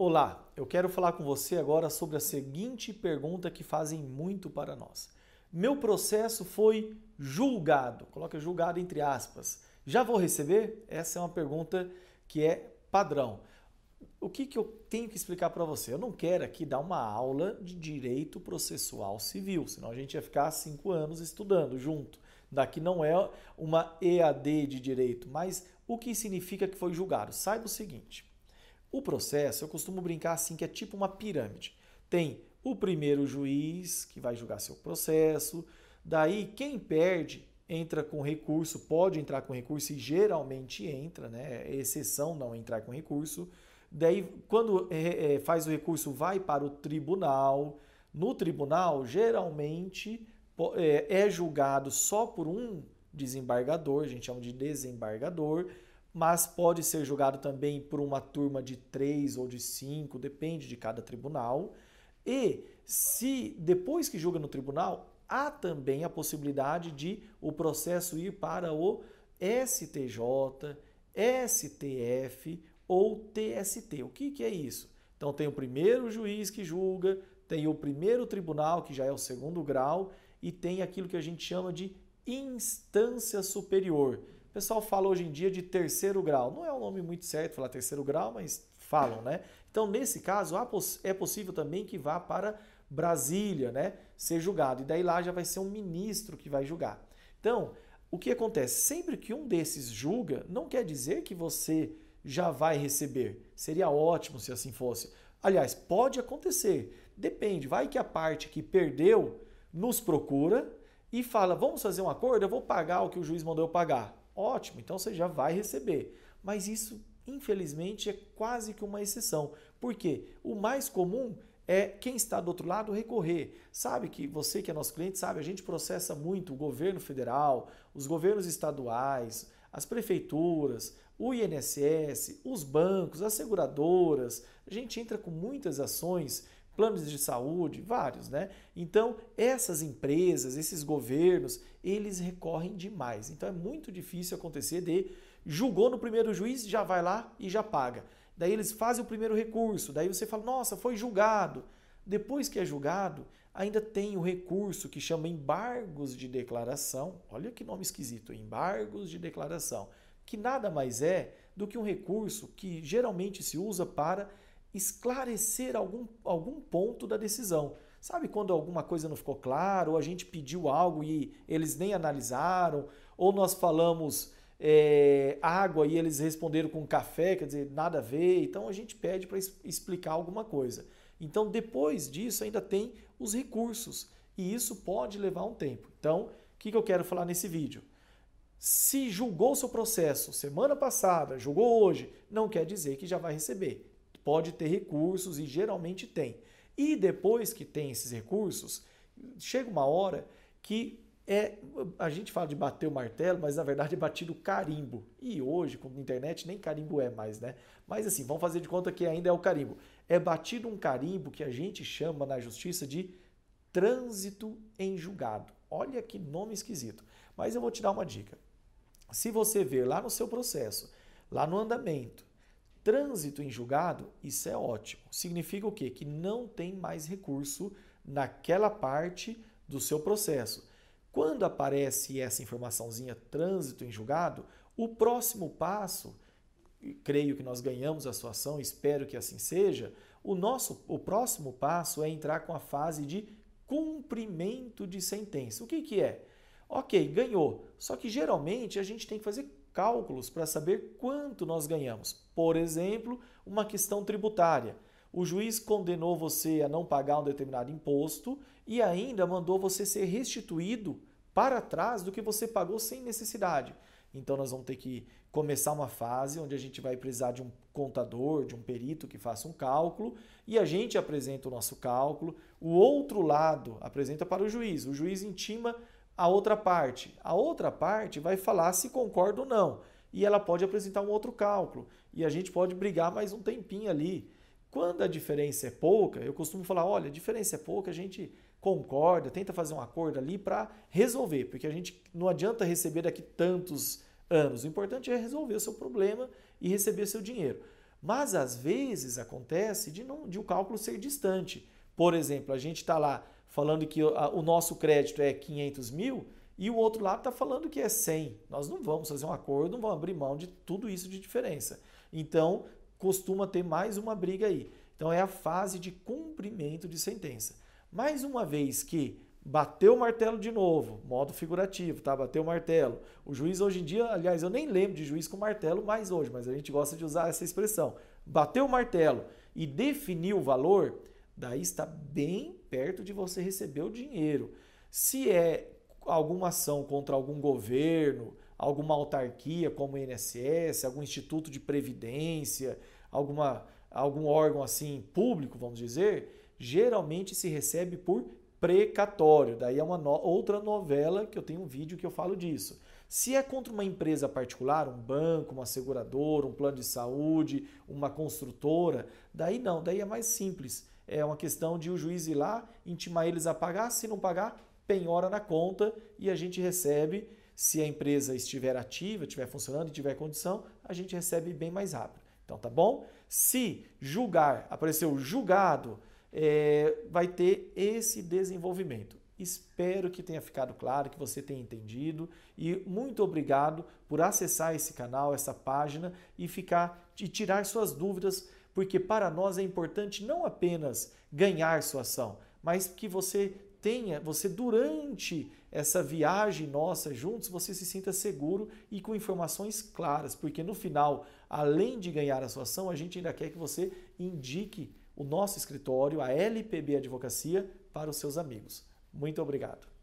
Olá, eu quero falar com você agora sobre a seguinte pergunta que fazem muito para nós. Meu processo foi julgado, coloca julgado entre aspas. Já vou receber? Essa é uma pergunta que é padrão. O que, que eu tenho que explicar para você? Eu não quero aqui dar uma aula de direito processual civil, senão a gente ia ficar cinco anos estudando junto. Daqui não é uma EAD de direito, mas o que significa que foi julgado? Saiba o seguinte: o processo, eu costumo brincar assim, que é tipo uma pirâmide. Tem o primeiro juiz que vai julgar seu processo, daí quem perde entra com recurso, pode entrar com recurso e geralmente entra, né? É exceção não entrar com recurso. Daí, quando é, é, faz o recurso, vai para o tribunal. No tribunal, geralmente é, é julgado só por um desembargador, a gente chama de desembargador mas pode ser julgado também por uma turma de três ou de cinco, depende de cada tribunal. E se depois que julga no tribunal, há também a possibilidade de o processo ir para o STJ, STF ou TST. O que, que é isso? Então tem o primeiro juiz que julga, tem o primeiro tribunal, que já é o segundo grau, e tem aquilo que a gente chama de instância superior o pessoal fala hoje em dia de terceiro grau. Não é um nome muito certo falar terceiro grau, mas falam, né? Então, nesse caso, é possível também que vá para Brasília, né? Ser julgado. E daí lá já vai ser um ministro que vai julgar. Então, o que acontece? Sempre que um desses julga, não quer dizer que você já vai receber. Seria ótimo se assim fosse. Aliás, pode acontecer. Depende. Vai que a parte que perdeu nos procura e fala: vamos fazer um acordo, eu vou pagar o que o juiz mandou eu pagar. Ótimo, então você já vai receber. Mas isso, infelizmente, é quase que uma exceção. Por quê? O mais comum é quem está do outro lado recorrer. Sabe que você que é nosso cliente sabe, a gente processa muito o governo federal, os governos estaduais, as prefeituras, o INSS, os bancos, as seguradoras. A gente entra com muitas ações planos de saúde, vários, né? Então, essas empresas, esses governos, eles recorrem demais. Então, é muito difícil acontecer de julgou no primeiro juiz, já vai lá e já paga. Daí eles fazem o primeiro recurso, daí você fala, nossa, foi julgado. Depois que é julgado, ainda tem o recurso que chama embargos de declaração. Olha que nome esquisito, embargos de declaração, que nada mais é do que um recurso que geralmente se usa para esclarecer algum, algum ponto da decisão. Sabe quando alguma coisa não ficou clara, ou a gente pediu algo e eles nem analisaram, ou nós falamos é, água e eles responderam com café, quer dizer, nada a ver, então a gente pede para explicar alguma coisa. Então, depois disso, ainda tem os recursos, e isso pode levar um tempo. Então, o que, que eu quero falar nesse vídeo? Se julgou seu processo semana passada, julgou hoje, não quer dizer que já vai receber pode ter recursos e geralmente tem. E depois que tem esses recursos, chega uma hora que é a gente fala de bater o martelo, mas na verdade é batido o carimbo. E hoje, com a internet, nem carimbo é mais, né? Mas assim, vamos fazer de conta que ainda é o carimbo. É batido um carimbo que a gente chama na justiça de trânsito em julgado. Olha que nome esquisito. Mas eu vou te dar uma dica. Se você ver lá no seu processo, lá no andamento, trânsito em julgado, isso é ótimo. Significa o quê? Que não tem mais recurso naquela parte do seu processo. Quando aparece essa informaçãozinha trânsito em julgado, o próximo passo, creio que nós ganhamos a situação, espero que assim seja, o nosso o próximo passo é entrar com a fase de cumprimento de sentença. O que, que é? Ok, ganhou. Só que geralmente a gente tem que fazer cálculos para saber quanto nós ganhamos. Por exemplo, uma questão tributária. O juiz condenou você a não pagar um determinado imposto e ainda mandou você ser restituído para trás do que você pagou sem necessidade. Então nós vamos ter que começar uma fase onde a gente vai precisar de um contador, de um perito que faça um cálculo e a gente apresenta o nosso cálculo, o outro lado apresenta para o juiz. O juiz intima a outra parte. A outra parte vai falar se concorda ou não. E ela pode apresentar um outro cálculo. E a gente pode brigar mais um tempinho ali. Quando a diferença é pouca, eu costumo falar: olha, a diferença é pouca, a gente concorda, tenta fazer um acordo ali para resolver, porque a gente não adianta receber daqui tantos anos. O importante é resolver o seu problema e receber seu dinheiro. Mas às vezes acontece de, não, de o cálculo ser distante. Por exemplo, a gente está lá falando que o nosso crédito é 500 mil e o outro lado está falando que é 100. Nós não vamos fazer um acordo, não vamos abrir mão de tudo isso de diferença. Então, costuma ter mais uma briga aí. Então, é a fase de cumprimento de sentença. Mais uma vez que bateu o martelo de novo, modo figurativo, tá? Bateu o martelo. O juiz hoje em dia, aliás, eu nem lembro de juiz com martelo mais hoje, mas a gente gosta de usar essa expressão. Bateu o martelo e definiu o valor, daí está bem perto de você receber o dinheiro. Se é alguma ação contra algum governo, alguma autarquia como o INSS, algum instituto de previdência, alguma, algum órgão assim público, vamos dizer, geralmente se recebe por precatório. Daí é uma no outra novela que eu tenho um vídeo que eu falo disso. Se é contra uma empresa particular, um banco, uma seguradora, um plano de saúde, uma construtora, daí não, daí é mais simples. É uma questão de o juiz ir lá, intimar eles a pagar, se não pagar, penhora na conta e a gente recebe, se a empresa estiver ativa, estiver funcionando e tiver condição, a gente recebe bem mais rápido. Então tá bom? Se julgar, apareceu julgado, é, vai ter esse desenvolvimento. Espero que tenha ficado claro, que você tenha entendido e muito obrigado por acessar esse canal, essa página e ficar e tirar suas dúvidas, porque para nós é importante não apenas ganhar sua ação, mas que você tenha, você durante essa viagem nossa juntos, você se sinta seguro e com informações claras, porque no final, além de ganhar a sua ação, a gente ainda quer que você indique o nosso escritório, a LPB Advocacia, para os seus amigos. Muito obrigado.